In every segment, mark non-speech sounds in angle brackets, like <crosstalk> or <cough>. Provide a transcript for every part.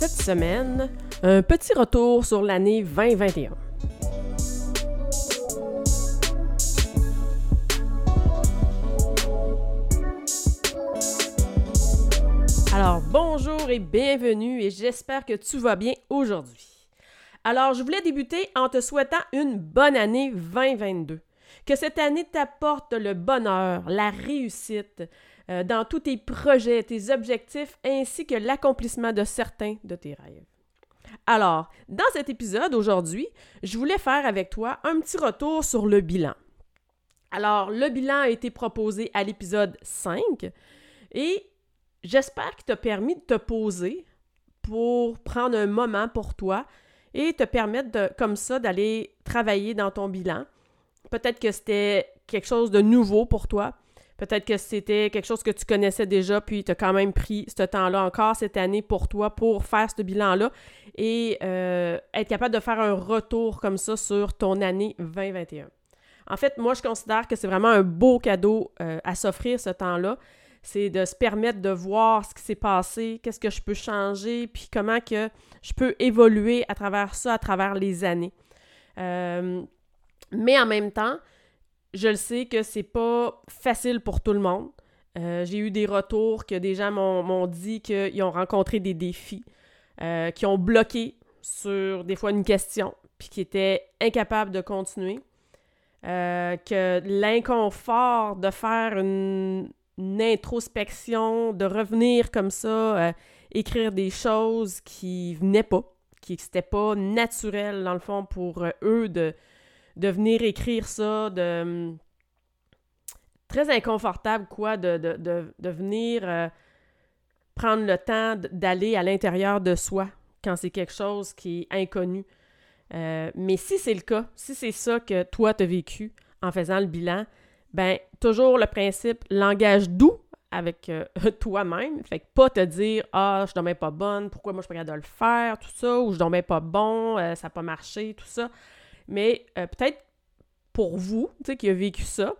Cette semaine, un petit retour sur l'année 2021. Alors, bonjour et bienvenue et j'espère que tu vas bien aujourd'hui. Alors, je voulais débuter en te souhaitant une bonne année 2022. Que cette année t'apporte le bonheur, la réussite, euh, dans tous tes projets, tes objectifs, ainsi que l'accomplissement de certains de tes rêves. Alors, dans cet épisode aujourd'hui, je voulais faire avec toi un petit retour sur le bilan. Alors, le bilan a été proposé à l'épisode 5 et j'espère qu'il t'a permis de te poser pour prendre un moment pour toi et te permettre comme ça d'aller travailler dans ton bilan. Peut-être que c'était quelque chose de nouveau pour toi. Peut-être que c'était quelque chose que tu connaissais déjà, puis tu as quand même pris ce temps-là encore cette année pour toi pour faire ce bilan-là et euh, être capable de faire un retour comme ça sur ton année 2021. En fait, moi, je considère que c'est vraiment un beau cadeau euh, à s'offrir ce temps-là. C'est de se permettre de voir ce qui s'est passé, qu'est-ce que je peux changer, puis comment que je peux évoluer à travers ça, à travers les années. Euh, mais en même temps, je le sais que c'est pas facile pour tout le monde. Euh, j'ai eu des retours que des gens m'ont dit qu'ils ont rencontré des défis, euh, qui ont bloqué sur des fois une question, puis qui étaient incapables de continuer. Euh, que l'inconfort de faire une, introspection, de revenir comme ça, écrire des choses qui venaient pas, qui n'étaient pas naturelles dans le fond pour eux de, de venir écrire ça, de hum, très inconfortable, quoi, de, venir euh, prendre le temps d'aller à l'intérieur de soi quand c'est quelque chose qui est inconnu. Euh, mais si c'est le cas, si c'est ça que toi t'as vécu en faisant le bilan, ben toujours le principe langage doux avec euh, <laughs> toi-même. Fait que pas te dire Ah, je dormais pas bonne, pourquoi moi je suis pas capable de le faire, tout ça, ou je dormais pas bon, ça n'a pas marché, tout ça mais euh, peut-être pour vous, tu sais, qui a vécu ça,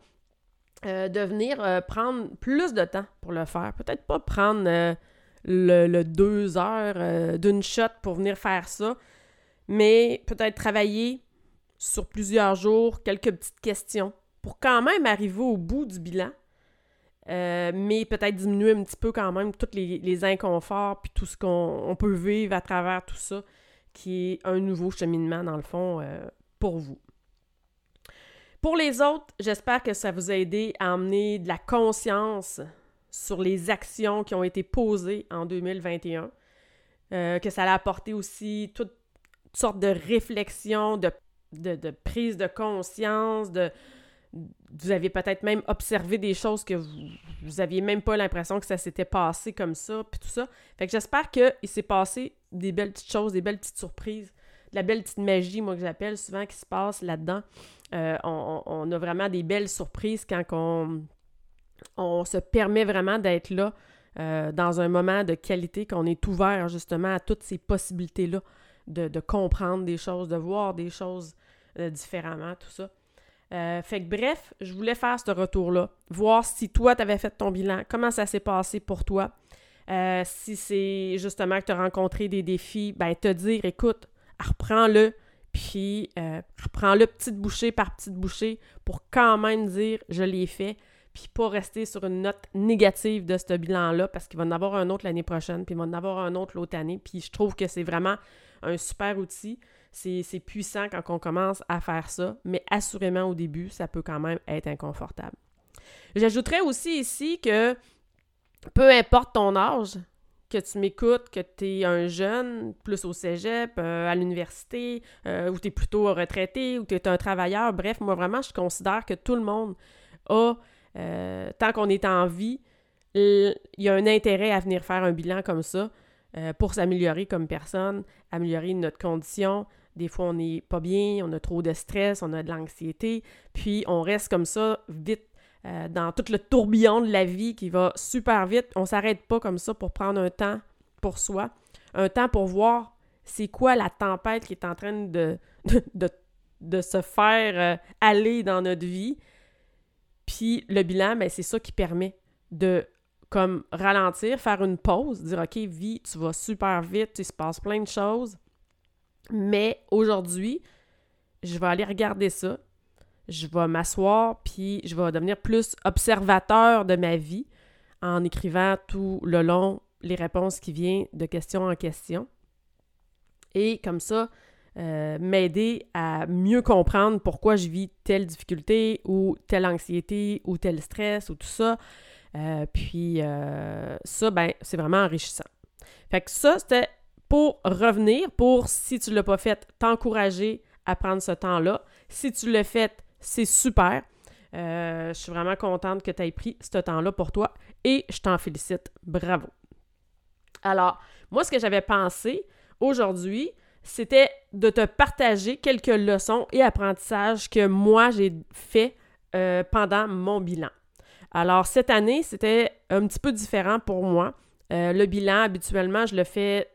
euh, de venir euh, prendre plus de temps pour le faire. Peut-être pas prendre le, deux heures d'une shot pour venir faire ça, mais peut-être travailler sur plusieurs jours, quelques petites questions pour quand même arriver au bout du bilan, mais peut-être diminuer un petit peu quand même tous les, les inconforts puis tout ce qu'on peut vivre à travers tout ça, qui est un nouveau cheminement dans le fond pour vous. Pour les autres, j'espère que ça vous a aidé à emmener de la conscience sur les actions qui ont été posées en 2021, euh, que ça a apporté aussi toutes sortes de réflexions, de, de, prise de conscience, de, vous avez peut-être même observé des choses que vous, vous aviez même pas l'impression que ça s'était passé comme ça, puis tout ça. Fait que j'espère qu'il s'est passé des belles petites choses, des belles petites surprises la belle petite magie, moi, que j'appelle souvent, qui se passe là-dedans. Euh, on, a vraiment des belles surprises quand on, se permet vraiment d'être là euh, dans un moment de qualité, qu'on est ouvert justement à toutes ces possibilités-là de, comprendre des choses, de voir des choses euh, différemment, tout ça. fait que bref, je voulais faire ce retour-là, voir si toi, tu avais fait ton bilan, comment ça s'est passé pour toi. si c'est justement que tu as rencontré des défis, ben te dire, écoute, reprends-le, puis euh, reprends-le petite bouchée par petite bouchée pour quand même dire je l'ai fait, puis pas rester sur une note négative de ce bilan-là, parce qu'il va en avoir un autre l'année prochaine, puis il va en avoir un autre l'autre année, puis je trouve que c'est vraiment un super outil. C'est puissant quand on commence à faire ça, mais assurément au début, ça peut quand même être inconfortable. J'ajouterais aussi ici que peu importe ton âge, que tu m'écoutes, que tu es un jeune, plus au cégep, euh, à l'université, euh, ou tu es plutôt retraité, ou tu es un travailleur. Bref, moi, vraiment, je considère que tout le monde a, euh, tant qu'on est en vie, il y a un intérêt à venir faire un bilan comme ça pour s'améliorer comme personne, améliorer notre condition. Des fois, on n'est pas bien, on a trop de stress, on a de l'anxiété, puis on reste comme ça vite euh, dans tout le tourbillon de la vie qui va super vite. On s'arrête pas comme ça pour prendre un temps pour soi, un temps pour voir c'est quoi la tempête qui est en train <laughs> de, de, se faire euh, aller dans notre vie. Puis le bilan, ben, c'est ça qui permet de comme ralentir, faire une pause, dire OK, vie, tu vas super vite, il se passe plein de choses. Mais aujourd'hui, je vais aller regarder ça. Je vais m'asseoir, puis je vais devenir plus observateur de ma vie en écrivant tout le long les réponses qui viennent de question en question. Et comme ça, euh, m'aider à mieux comprendre pourquoi je vis telle difficulté ou telle anxiété ou tel stress ou tout ça. Euh, puis euh, ça, ben, c'est vraiment enrichissant. Fait que ça, c'était pour revenir, pour, si tu ne l'as pas fait, t'encourager à prendre ce temps-là. Si tu l'as fait, c'est super. Euh, je suis vraiment contente que tu aies pris ce temps-là pour toi et je t'en félicite. Bravo. Alors, moi, ce que j'avais pensé aujourd'hui, c'était de te partager quelques leçons et apprentissages que moi, j'ai fait pendant mon bilan. Alors, cette année, c'était un petit peu différent pour moi. Euh, le bilan, habituellement, je le fais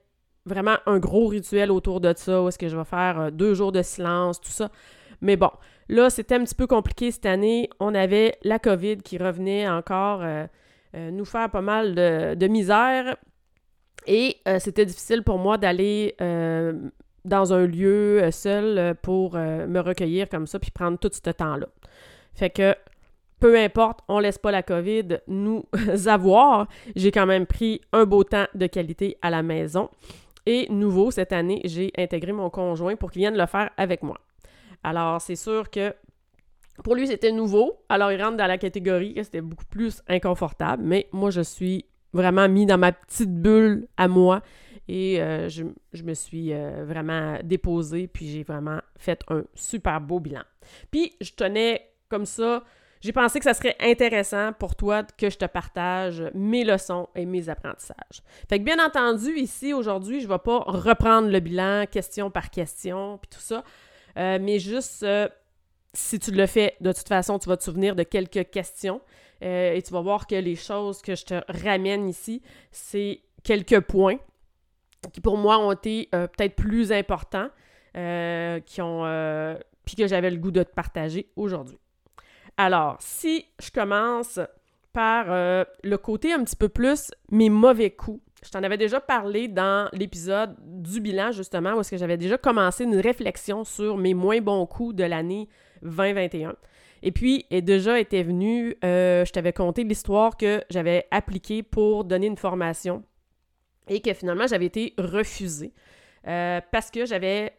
vraiment un gros rituel autour de ça, où est-ce que je vais faire euh, deux jours de silence, tout ça. Mais bon, là, c'était un petit peu compliqué cette année. On avait la COVID qui revenait encore euh, nous faire pas mal de, misère. Et c'était difficile pour moi d'aller dans un lieu seul pour me recueillir comme ça, puis prendre tout ce temps-là. Fait que peu importe, on laisse pas la COVID nous <laughs> avoir. J'ai quand même pris un beau temps de qualité à la maison. Et nouveau, cette année, j'ai intégré mon conjoint pour qu'il vienne le faire avec moi. Alors, c'est sûr que pour lui, c'était nouveau. Alors, il rentre dans la catégorie que c'était beaucoup plus inconfortable. Mais moi, je suis vraiment mis dans ma petite bulle à moi. Et euh, je, me suis euh, vraiment déposée. Puis, j'ai vraiment fait un super beau bilan. Puis, je tenais comme ça j'ai pensé que ça serait intéressant pour toi que je te partage mes leçons et mes apprentissages. Fait que bien entendu, ici, aujourd'hui, je ne vais pas reprendre le bilan question par question, puis tout ça, euh, mais juste, euh, si tu le fais, de toute façon, tu vas te souvenir de quelques questions euh, et tu vas voir que les choses que je te ramène ici, c'est quelques points qui pour moi ont été peut-être plus importants, qui ont, puis que j'avais le goût de te partager aujourd'hui. Alors, si je commence par le côté un petit peu plus mes mauvais coups, je t'en avais déjà parlé dans l'épisode du bilan, justement, où est-ce que j'avais déjà commencé une réflexion sur mes moins bons coups de l'année 2021. Et puis, déjà était venu, euh, je t'avais conté l'histoire que j'avais appliquée pour donner une formation et que finalement, j'avais été refusée euh, parce que j'avais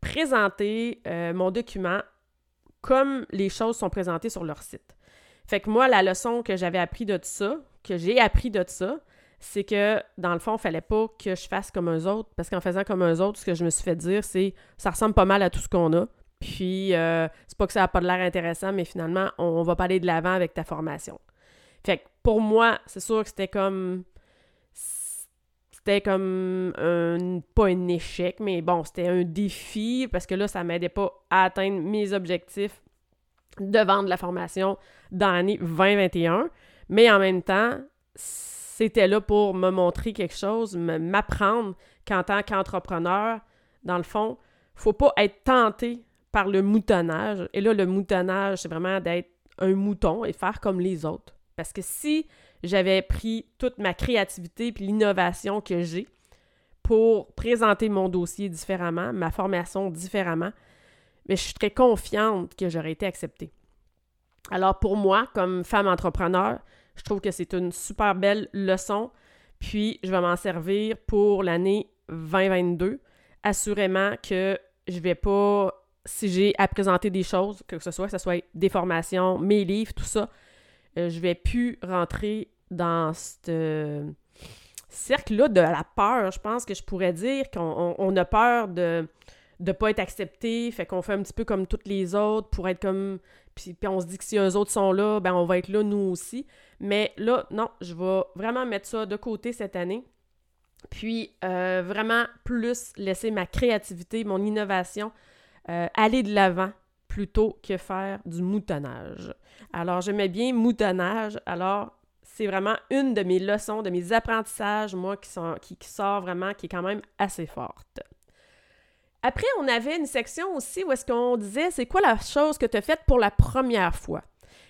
présenté mon document comme les choses sont présentées sur leur site. Fait que moi, la leçon que j'avais appris de ça, que j'ai appris de ça, c'est que dans le fond, il fallait pas que je fasse comme eux autres, parce qu'en faisant comme eux autres, ce que je me suis fait dire, c'est ça ressemble pas mal à tout ce qu'on a. Puis euh, c'est pas que ça n'a pas de l'air intéressant, mais finalement, on, va pas aller de l'avant avec ta formation. Fait que pour moi, c'est sûr que c'était comme c'était comme un, pas un échec, mais bon, c'était un défi parce que là, ça m'aidait pas à atteindre mes objectifs de vendre la formation dans l'année 2021. Mais en même temps, c'était là pour me montrer quelque chose, m'apprendre qu'en tant qu'entrepreneur, dans le fond, faut pas être tenté par le moutonnage. Et là, le moutonnage, c'est vraiment d'être un mouton et faire comme les autres. Parce que si j'avais pris toute ma créativité puis l'innovation que j'ai pour présenter mon dossier différemment, ma formation différemment, mais je suis très confiante que j'aurais été acceptée. Alors pour moi, comme femme entrepreneur, je trouve que c'est une super belle leçon, puis je vais m'en servir pour l'année 2022. Assurément que je vais pas, si j'ai à présenter des choses, que ce soit, que ce soit des formations, mes livres, tout ça, euh, je vais plus rentrer dans ce cercle-là de la peur. Je pense que je pourrais dire qu'on a peur de, de pas être accepté, fait qu'on fait un petit peu comme toutes les autres pour être comme puis, puis on se dit que si eux autres sont là, ben on va être là nous aussi. Mais là, non, je vais vraiment mettre ça de côté cette année. Puis euh, vraiment plus laisser ma créativité, mon innovation euh, aller de l'avant plutôt que faire du moutonnage. Alors j'aimais bien moutonnage, alors c'est vraiment une de mes leçons, de mes apprentissages, moi, qui, sont, qui, qui sort vraiment, qui est quand même assez forte. Après, on avait une section aussi où est-ce qu'on disait c'est quoi la chose que tu as faite pour la première fois?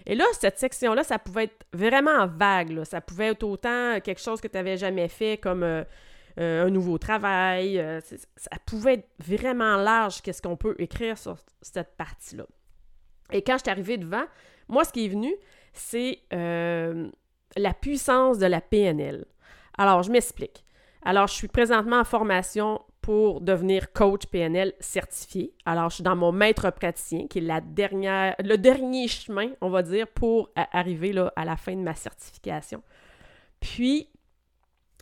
Et là, cette section-là, ça pouvait être vraiment vague. Ça pouvait être autant quelque chose que tu n'avais jamais fait comme euh, euh, un nouveau travail. Euh, ça pouvait être vraiment large qu'est-ce qu'on peut écrire sur cette partie-là. Et quand je suis arrivée devant, moi, ce qui est venu, c'est la puissance de la PNL. Alors, je m'explique. Alors, je suis présentement en formation pour devenir coach PNL certifié. Alors, je suis dans mon maître praticien, qui est la dernière, le dernier chemin, on va dire, pour arriver là, à la fin de ma certification. Puis,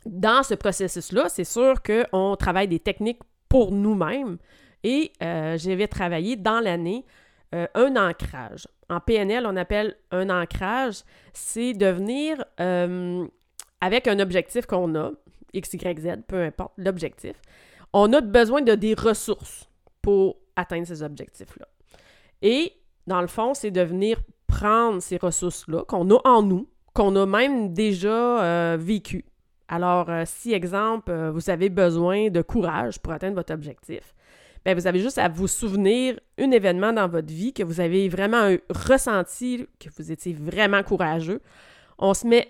dans ce processus-là, c'est sûr qu'on travaille des techniques pour nous-mêmes et euh, j'avais travaillé dans l'année euh, un ancrage. En PNL, on appelle un ancrage, c'est de venir euh, avec un objectif qu'on a, X, Y, Z, peu importe l'objectif, on a besoin de des ressources pour atteindre ces objectifs-là. Et dans le fond, c'est de venir prendre ces ressources-là qu'on a en nous, qu'on a même déjà euh, vécues. Alors, euh, si, exemple, euh, vous avez besoin de courage pour atteindre votre objectif, bien, vous avez juste à vous souvenir un événement dans votre vie que vous avez vraiment ressenti, que vous étiez vraiment courageux. On se met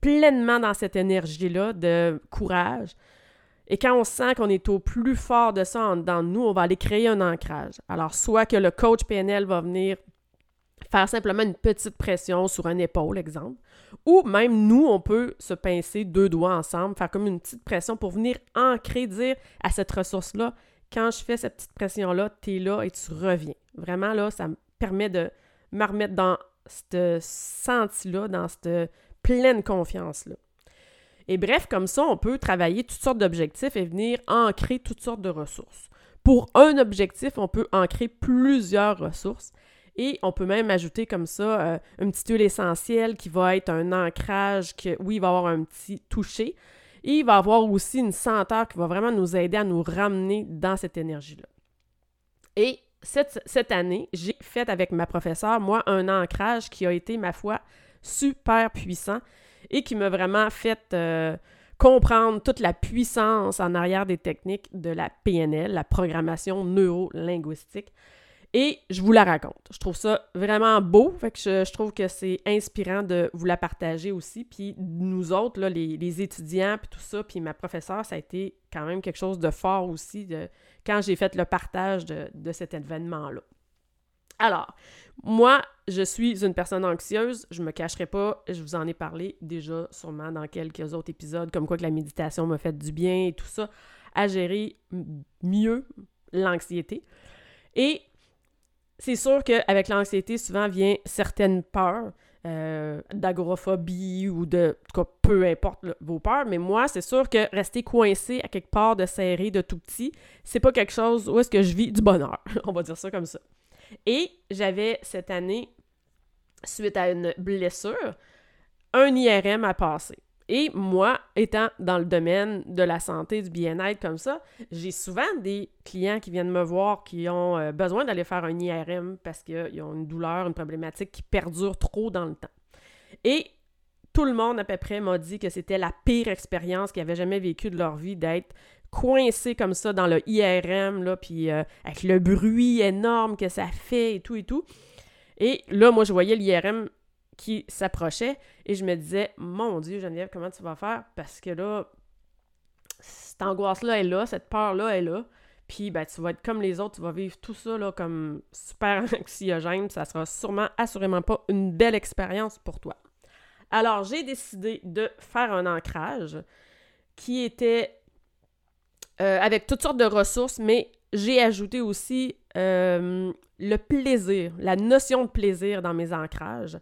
pleinement dans cette énergie-là de courage, et quand on sent qu'on est au plus fort de ça dans nous, on va aller créer un ancrage. Alors, soit que le coach PNL va venir faire simplement une petite pression sur un épaule, exemple, ou même nous, on peut se pincer deux doigts ensemble, faire comme une petite pression pour venir ancrer, dire à cette ressource-là, quand je fais cette petite pression-là, tu es là et tu reviens. Vraiment, là, ça me permet de me remettre dans ce senti-là, dans cette pleine confiance-là. Et bref, comme ça, on peut travailler toutes sortes d'objectifs et venir ancrer toutes sortes de ressources. Pour un objectif, on peut ancrer plusieurs ressources. Et on peut même ajouter comme ça euh, une petite huile essentielle qui va être un ancrage, que oui, il va avoir un petit toucher. Et il va avoir aussi une senteur qui va vraiment nous aider à nous ramener dans cette énergie-là. Et cette, cette année, j'ai fait avec ma professeure, moi, un ancrage qui a été, ma foi, super puissant et qui m'a vraiment fait euh, comprendre toute la puissance en arrière des techniques de la PNL, la programmation neuro-linguistique. Et je vous la raconte. Je trouve ça vraiment beau, je, trouve que c'est inspirant de vous la partager aussi. Puis nous autres, les, étudiants, puis tout ça, puis ma professeure, ça a été quand même quelque chose de fort aussi de, quand j'ai fait le partage de cet événement-là. Alors, moi, je suis une personne anxieuse, je me cacherai pas, je vous en ai parlé déjà sûrement dans quelques autres épisodes, comme quoi que la méditation m'a fait du bien et tout ça, à gérer mieux l'anxiété. Et c'est sûr qu'avec l'anxiété, souvent vient certaines peurs, euh, d'agoraphobie ou de, peu importe vos peurs, mais moi, c'est sûr que rester coincé à quelque part de serré, de tout petit, c'est pas quelque chose où est-ce que je vis du bonheur, <laughs> on va dire ça comme ça. Et j'avais cette année, suite à une blessure, un IRM à passer. Et moi, étant dans le domaine de la santé, du bien-être comme ça, j'ai souvent des clients qui viennent me voir qui ont euh, besoin d'aller faire un IRM parce qu'ils ont une douleur, une problématique qui perdure trop dans le temps. Et tout le monde à peu près m'a dit que c'était la pire expérience qu'ils avaient jamais vécue de leur vie d'être coincé comme ça dans le IRM, là, puis euh, avec le bruit énorme que ça fait et tout et tout. Et là, moi, je voyais l'IRM qui s'approchait et je me disais, mon Dieu, Geneviève, comment tu vas faire? Parce que là, cette angoisse-là est là, cette peur-là est là. Puis, ben, tu vas être comme les autres, tu vas vivre tout ça, comme super <laughs> anxiogène. Ça sera sûrement, assurément pas une belle expérience pour toi. Alors, j'ai décidé de faire un ancrage qui était euh, avec toutes sortes de ressources, mais j'ai ajouté aussi euh, le plaisir, la notion de plaisir dans mes ancrages.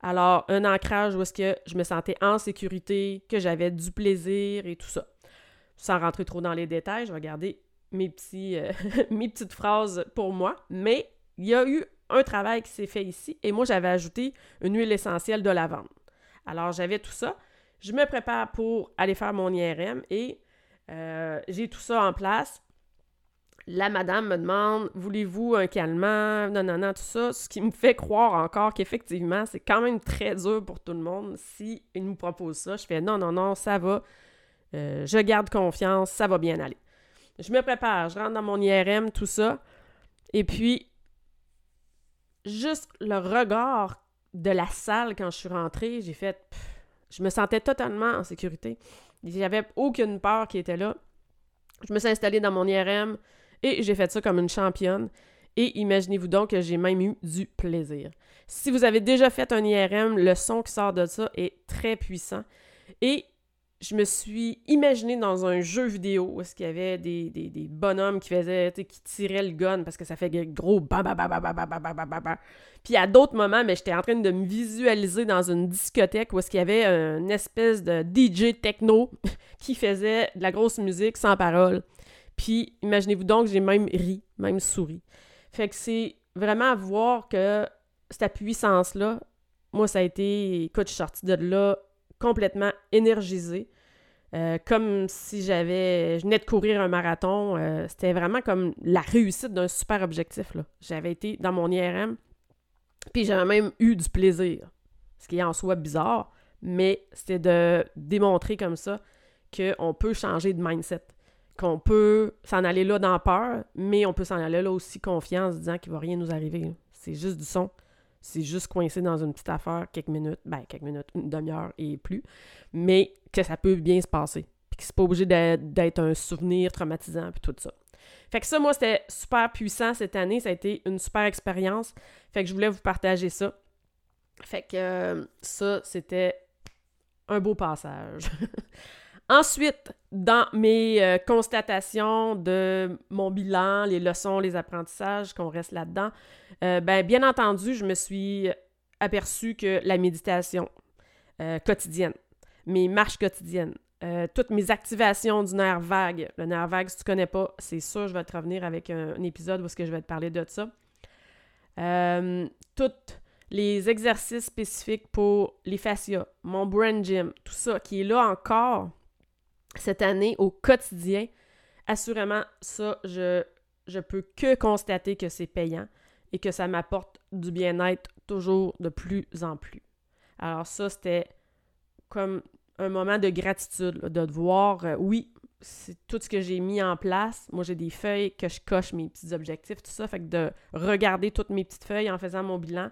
Alors, un ancrage où est-ce que je me sentais en sécurité, que j'avais du plaisir et tout ça. Sans rentrer trop dans les détails, je vais garder mes, petits, euh, <laughs> mes petites phrases pour moi, mais il y a eu un travail qui s'est fait ici et moi, j'avais ajouté une huile essentielle de lavande. Alors, j'avais tout ça. Je me prépare pour aller faire mon IRM et euh, j'ai tout ça en place. La madame me demande Voulez-vous un calmant? Non, non, non, tout ça. Ce qui me fait croire encore qu'effectivement, c'est quand même très dur pour tout le monde si nous propose ça. Je fais Non, non, non, ça va. Euh, je garde confiance, ça va bien aller. Je me prépare, je rentre dans mon IRM, tout ça. Et puis, juste le regard de la salle quand je suis rentrée, j'ai fait. je me sentais totalement en sécurité. Il n'y avait aucune peur qui était là. Je me suis installée dans mon IRM et j'ai fait ça comme une championne. Et imaginez-vous donc que j'ai même eu du plaisir. Si vous avez déjà fait un IRM, le son qui sort de ça est très puissant. Et je me suis imaginé dans un jeu vidéo où est-ce qu'il y avait des, des, bonhommes qui faisaient, qui tiraient le gun parce que ça fait gros bam bam bam bam bam bam bam bam bam Puis à d'autres moments, mais j'étais en train de me visualiser dans une discothèque où est-ce qu'il y avait une espèce de DJ techno qui faisait de la grosse musique sans parole. Puis imaginez-vous donc, j'ai même ri, même souri. Fait que c'est vraiment voir que cette puissance-là, moi, ça a été, écoute, je suis sortie de là complètement énergisée. Euh, comme si j'avais. Je venais de courir un marathon. Euh, c'était vraiment comme la réussite d'un super objectif. J'avais été dans mon IRM, puis j'avais même eu du plaisir. Ce qui est en soi bizarre, mais c'était de démontrer comme ça qu'on peut changer de mindset. Qu'on peut s'en aller là dans peur, mais on peut s'en aller là aussi confiance, disant qu'il ne va rien nous arriver. C'est juste du son c'est juste coincé dans une petite affaire quelques minutes, ben quelques minutes, une demi-heure et plus, mais que ça peut bien se passer. Puis que c'est pas obligé d'être un souvenir traumatisant puis tout ça. Fait que ça, moi, c'était super puissant cette année. Ça a été une super expérience. Fait que je voulais vous partager ça. Fait que euh, ça, c'était un beau passage. <laughs> Ensuite, dans mes euh, constatations de mon bilan, les leçons, les apprentissages, qu'on reste là-dedans, euh, ben, bien entendu, je me suis aperçu que la méditation euh, quotidienne, mes marches quotidiennes, toutes mes activations du nerf vague, le nerf vague, si tu connais pas, c'est sûr, je vais te revenir avec un, épisode où que je vais te parler de ça. tous les exercices spécifiques pour les fascias, mon brain gym, tout ça qui est là encore cette année au quotidien, assurément, ça, je, je peux que constater que c'est payant et que ça m'apporte du bien-être toujours de plus en plus. Alors ça, c'était comme un moment de gratitude, de voir, euh, oui, c'est tout ce que j'ai mis en place. Moi, j'ai des feuilles que je coche mes petits objectifs, tout ça. Fait que de regarder toutes mes petites feuilles en faisant mon bilan,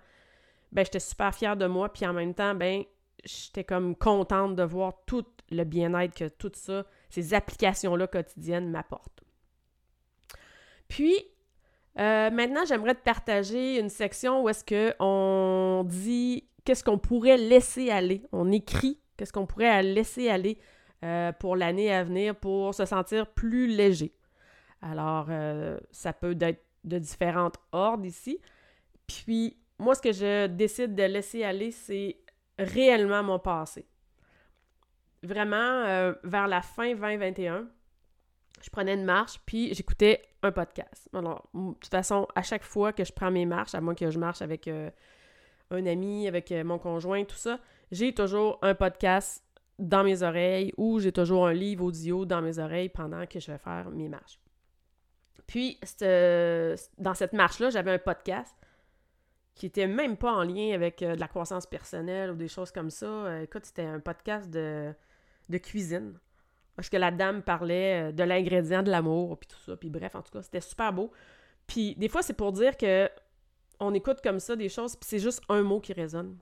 ben j'étais super fière de moi. Puis en même temps, ben j'étais comme contente de voir tout le bien-être que tout ça, ces applications-là quotidiennes m'apportent. Puis, euh, maintenant, j'aimerais te partager une section où est-ce qu'on dit qu'est-ce qu'on pourrait laisser aller. On écrit qu'est-ce qu'on pourrait laisser aller euh, pour l'année à venir pour se sentir plus léger. Alors, euh, ça peut être de différentes ordres ici. Puis, moi, ce que je décide de laisser aller, c'est réellement mon passé. Vraiment, euh, vers la fin 2021, je prenais une marche, puis j'écoutais un podcast. Alors, de toute façon, à chaque fois que je prends mes marches, à moins que je marche avec euh, un ami, avec euh, mon conjoint, tout ça, j'ai toujours un podcast dans mes oreilles ou j'ai toujours un livre audio dans mes oreilles pendant que je vais faire mes marches. Puis, dans cette marche-là, j'avais un podcast qui était même pas en lien avec de la croissance personnelle ou des choses comme ça. Écoute, c'était un podcast de, de cuisine. Parce que la dame parlait euh, de l'ingrédient de l'amour, puis tout ça. Puis bref, en tout cas, c'était super beau. Puis des fois, c'est pour dire que on écoute comme ça des choses, puis c'est juste un mot qui résonne.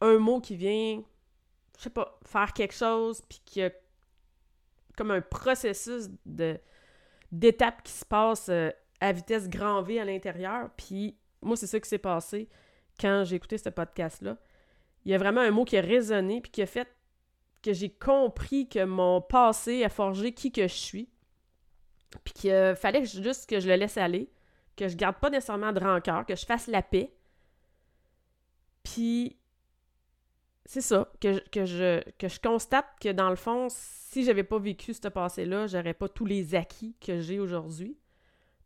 Un mot qui vient, je sais pas, faire quelque chose, puis qui a comme un processus de d'étapes qui se passe à vitesse grand V à l'intérieur, puis moi, c'est ça qui s'est passé quand j'ai écouté ce podcast-là. Il y a vraiment un mot qui a résonné puis qui a fait que j'ai compris que mon passé a forgé qui que je suis. Puis qu'il fallait juste que je le laisse aller, que je garde pas nécessairement de rancœur, que je fasse la paix. Puis c'est ça, que, que, je, que je constate que dans le fond, si j'avais pas vécu ce passé-là, j'aurais pas tous les acquis que j'ai aujourd'hui.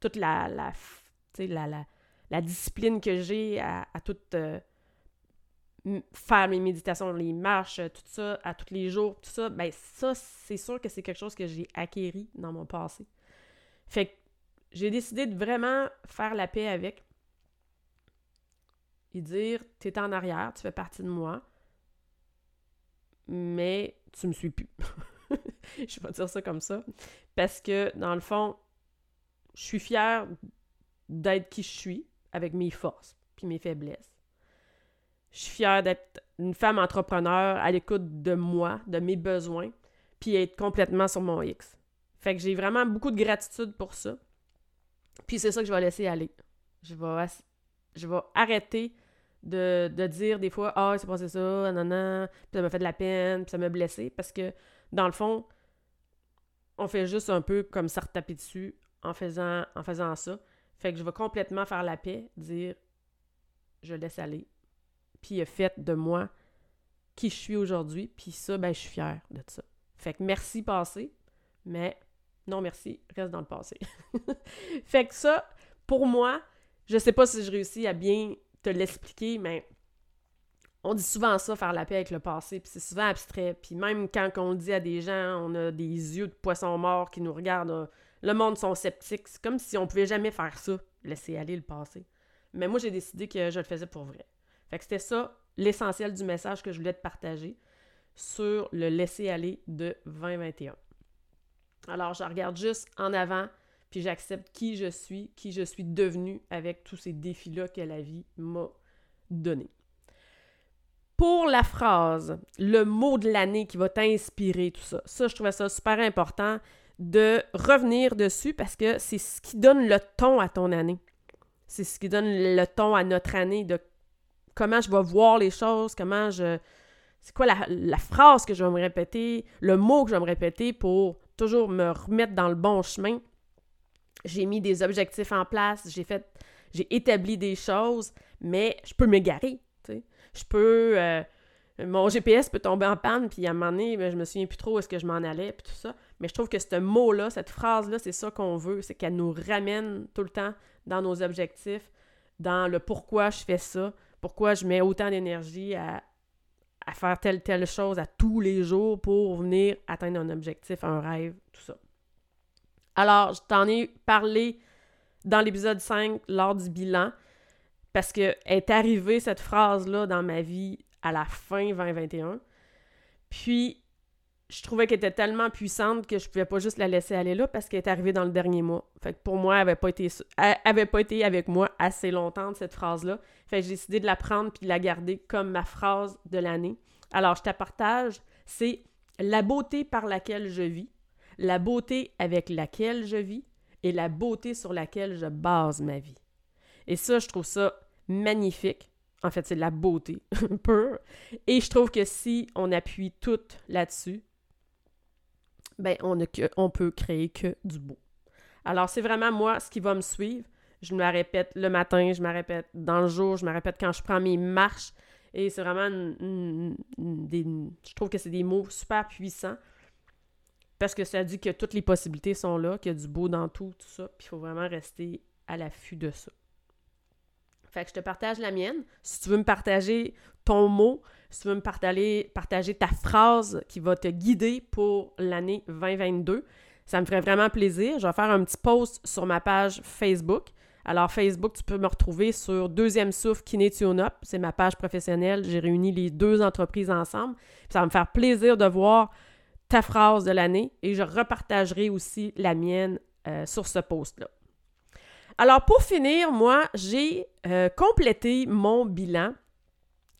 Toute la, la, discipline que j'ai à, à tout euh, faire mes méditations, les marches, tout ça, à tous les jours, tout ça, ben ça, c'est sûr que c'est quelque chose que j'ai acquéri dans mon passé. Fait que j'ai décidé de vraiment faire la paix avec et dire T'es en arrière, tu fais partie de moi, mais tu me suis plus. <laughs> je vais dire ça comme ça. Parce que, dans le fond, je suis fière d'être qui je suis, avec mes forces puis mes faiblesses. Je suis fière d'être une femme entrepreneur à l'écoute de moi, de mes besoins, puis être complètement sur mon X. Fait que j'ai vraiment beaucoup de gratitude pour ça. Puis c'est ça que je vais laisser aller. Je vais, je vais arrêter de, dire des fois Ah, c'est passé ça, nanana, puis ça m'a fait de la peine, puis ça m'a blessé. Parce que, dans le fond, on fait juste un peu comme ça retaper dessus en faisant, en faisant ça. Fait que je vais complètement faire la paix, dire je laisse aller. Puis a fait de moi qui je suis aujourd'hui, puis ça, ben je suis fière de ça. Fait que merci passé, mais non merci, reste dans le passé. <laughs> fait que ça, pour moi, je sais pas si je réussis à bien te l'expliquer, mais on dit souvent ça, faire la paix avec le passé, puis c'est souvent abstrait. Puis même quand on dit à des gens, on a des yeux de poisson mort qui nous regardent, le monde sont sceptiques. C'est comme si on pouvait jamais faire ça, laisser aller le passé. Mais moi, j'ai décidé que je le faisais pour vrai. Fait que c'était ça l'essentiel du message que je voulais te partager sur le laisser aller de 2021. Alors, je regarde juste en avant, puis j'accepte qui je suis, qui je suis devenue avec tous ces défis-là que la vie m'a donnés. Pour la phrase, le mot de l'année qui va t'inspirer, tout ça, ça, je trouvais ça super important de revenir dessus parce que c'est ce qui donne le ton à ton année. C'est ce qui donne le ton à notre année de comment je vais voir les choses, comment je... C'est quoi la, phrase que je vais me répéter, le mot que je vais me répéter pour toujours me remettre dans le bon chemin. J'ai mis des objectifs en place, j'ai fait, j'ai établi des choses, mais je peux m'égarer. Je peux... Euh, mon GPS peut tomber en panne, puis à un moment donné, ben, je me souviens plus trop où est-ce que je m'en allais, puis tout ça. Mais je trouve que ce mot-là, cette phrase-là, c'est ça qu'on veut, c'est qu'elle nous ramène tout le temps dans nos objectifs, dans le pourquoi je fais ça, pourquoi je mets autant d'énergie à, faire telle, telle chose à tous les jours pour venir atteindre un objectif, un rêve, tout ça. Alors, je t'en ai parlé dans l'épisode 5 lors du bilan, parce que est arrivée cette phrase-là dans ma vie à la fin 2021. Puis, je trouvais qu'elle était tellement puissante que je pouvais pas juste la laisser aller là parce qu'elle est arrivée dans le dernier mois. Fait que pour moi, elle avait pas été, avait pas été avec moi assez longtemps, cette phrase-là. Fait que j'ai décidé de la prendre puis de la garder comme ma phrase de l'année. Alors, je te partage, c'est la beauté par laquelle je vis, la beauté avec laquelle je vis et la beauté sur laquelle je base ma vie. Et ça, je trouve ça magnifique. En fait, c'est de la beauté <laughs> pure. Et je trouve que si on appuie tout là-dessus, ben on, ne peut créer que du beau. Alors, c'est vraiment moi ce qui va me suivre. Je me la répète le matin, je me la répète dans le jour, je me la répète quand je prends mes marches. Et c'est vraiment des, je trouve que c'est des mots super puissants parce que ça dit que toutes les possibilités sont là, qu'il y a du beau dans tout, tout ça. Puis il faut vraiment rester à l'affût de ça. Fait que je te partage la mienne. Si tu veux me partager ton mot, si tu veux me partager, ta phrase qui va te guider pour l'année 2022, ça me ferait vraiment plaisir. Je vais faire un petit post sur ma page Facebook. Alors, Facebook, tu peux me retrouver sur Deuxième Souffle Up. C'est ma page professionnelle. J'ai réuni les deux entreprises ensemble. ça va me faire plaisir de voir ta phrase de l'année et je repartagerai aussi la mienne euh, sur ce post-là. Alors, pour finir, moi, j'ai euh, complété mon bilan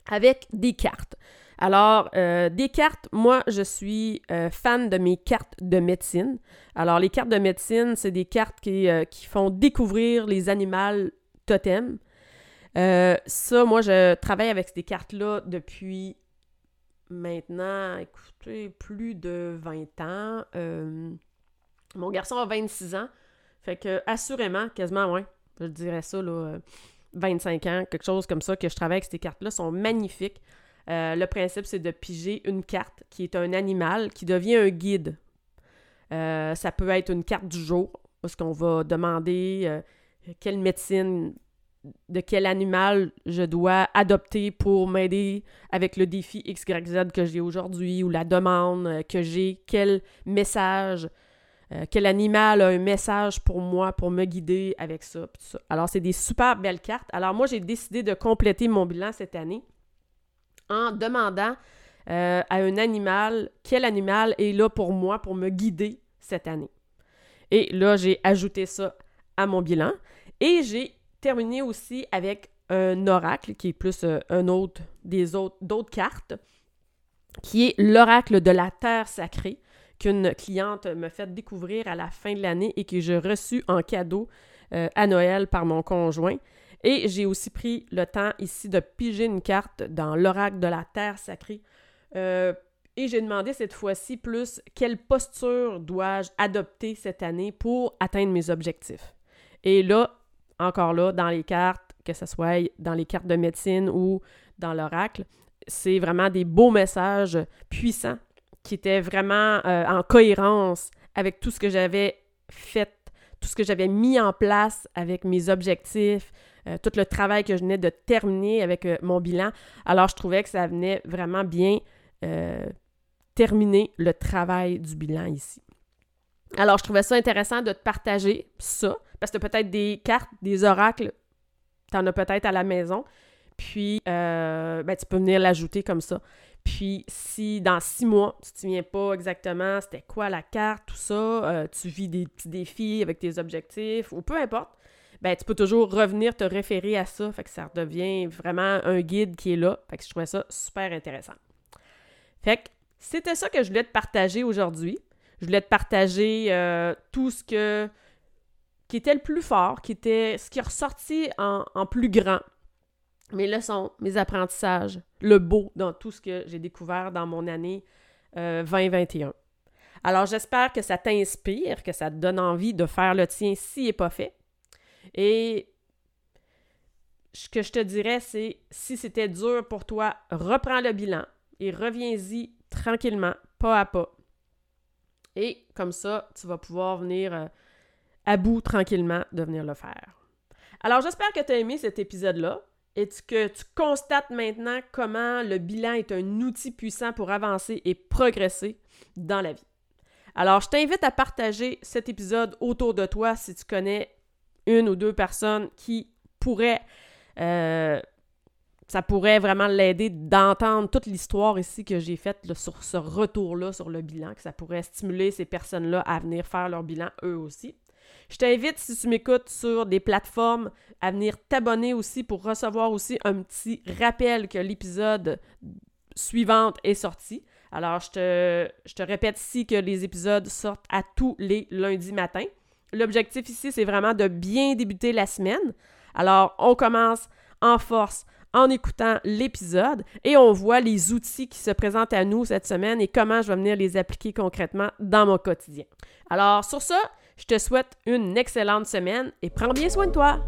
avec des cartes. Alors, euh, des cartes, moi, je suis euh, fan de mes cartes de médecine. Alors, les cartes de médecine, c'est des cartes qui, qui, font découvrir les animaux totems. ça, moi, je travaille avec ces cartes-là depuis maintenant, écoutez, plus de 20 ans. mon garçon a 26 ans. Fait que, assurément, quasiment, ouais, je dirais ça, là, 25 euh, ans, quelque chose comme ça, que je travaille avec ces cartes-là, sont magnifiques. Euh, le principe, c'est de piger une carte qui est un animal qui devient un guide. Euh, ça peut être une carte du jour, parce qu'on va demander quelle médecine de quel animal je dois adopter pour m'aider avec le défi XYZ que j'ai aujourd'hui ou la demande que j'ai, quel message, quel animal a un message pour moi pour me guider avec ça, ça. Alors, c'est des super belles cartes. Alors, moi, j'ai décidé de compléter mon bilan cette année en demandant euh, à un animal quel animal est là pour moi, pour me guider cette année. Et là, j'ai ajouté ça à mon bilan. Et j'ai terminé aussi avec un oracle, qui est plus euh, un autre des autres d'autres cartes, qui est l'oracle de la terre sacrée, qu'une cliente me fait découvrir à la fin de l'année et que j'ai reçu en cadeau euh, à Noël par mon conjoint. Et j'ai aussi pris le temps ici de piger une carte dans l'oracle de la Terre sacrée. Euh, et j'ai demandé cette fois-ci plus quelle posture dois-je adopter cette année pour atteindre mes objectifs? Et là, encore là, dans les cartes, que ce soit dans les cartes de médecine ou dans l'oracle, c'est vraiment des beaux messages puissants qui étaient vraiment euh, en cohérence avec tout ce que j'avais fait, tout ce que j'avais mis en place avec mes objectifs, euh, tout le travail que je venais de terminer avec euh, mon bilan. Alors, je trouvais que ça venait vraiment bien terminer le travail du bilan ici. Alors, je trouvais ça intéressant de te partager ça, parce que peut-être des cartes, des oracles, tu en as peut-être à la maison, puis ben, tu peux venir l'ajouter comme ça. Puis, si dans six mois, tu ne te souviens pas exactement c'était quoi la carte, tout ça, tu vis des petits défis avec tes objectifs, ou peu importe, ben, tu peux toujours revenir te référer à ça. Fait que ça devient vraiment un guide qui est là. Fait que je trouvais ça super intéressant. Fait que c'était ça que je voulais te partager aujourd'hui. Je voulais te partager euh, tout ce que qui était le plus fort, qui était ce qui est ressorti en, plus grand. Mes leçons, mes apprentissages, le beau dans tout ce que j'ai découvert dans mon année 2021. Euh, Alors j'espère que ça t'inspire, que ça te donne envie de faire le tien s'il n'est pas fait. Et ce que je te dirais, c'est si c'était dur pour toi, reprends le bilan et reviens-y tranquillement, pas à pas. Et comme ça, tu vas pouvoir venir euh, à bout tranquillement de venir le faire. Alors, j'espère que tu as aimé cet épisode-là et que tu constates maintenant comment le bilan est un outil puissant pour avancer et progresser dans la vie. Alors, je t'invite à partager cet épisode autour de toi si tu connais une ou deux personnes qui pourraient... Euh, ça pourrait vraiment l'aider d'entendre toute l'histoire ici que j'ai faite sur ce retour-là sur le bilan, que ça pourrait stimuler ces personnes-là à venir faire leur bilan eux aussi. Je t'invite, si tu m'écoutes sur des plateformes, à venir t'abonner aussi pour recevoir aussi un petit rappel que l'épisode suivant est sorti. Alors, je te, je te répète ici que les épisodes sortent à tous les lundis matins. L'objectif ici, c'est vraiment de bien débuter la semaine. Alors, on commence en force en écoutant l'épisode et on voit les outils qui se présentent à nous cette semaine et comment je vais venir les appliquer concrètement dans mon quotidien. Alors, sur ça, je te souhaite une excellente semaine et prends bien soin de toi.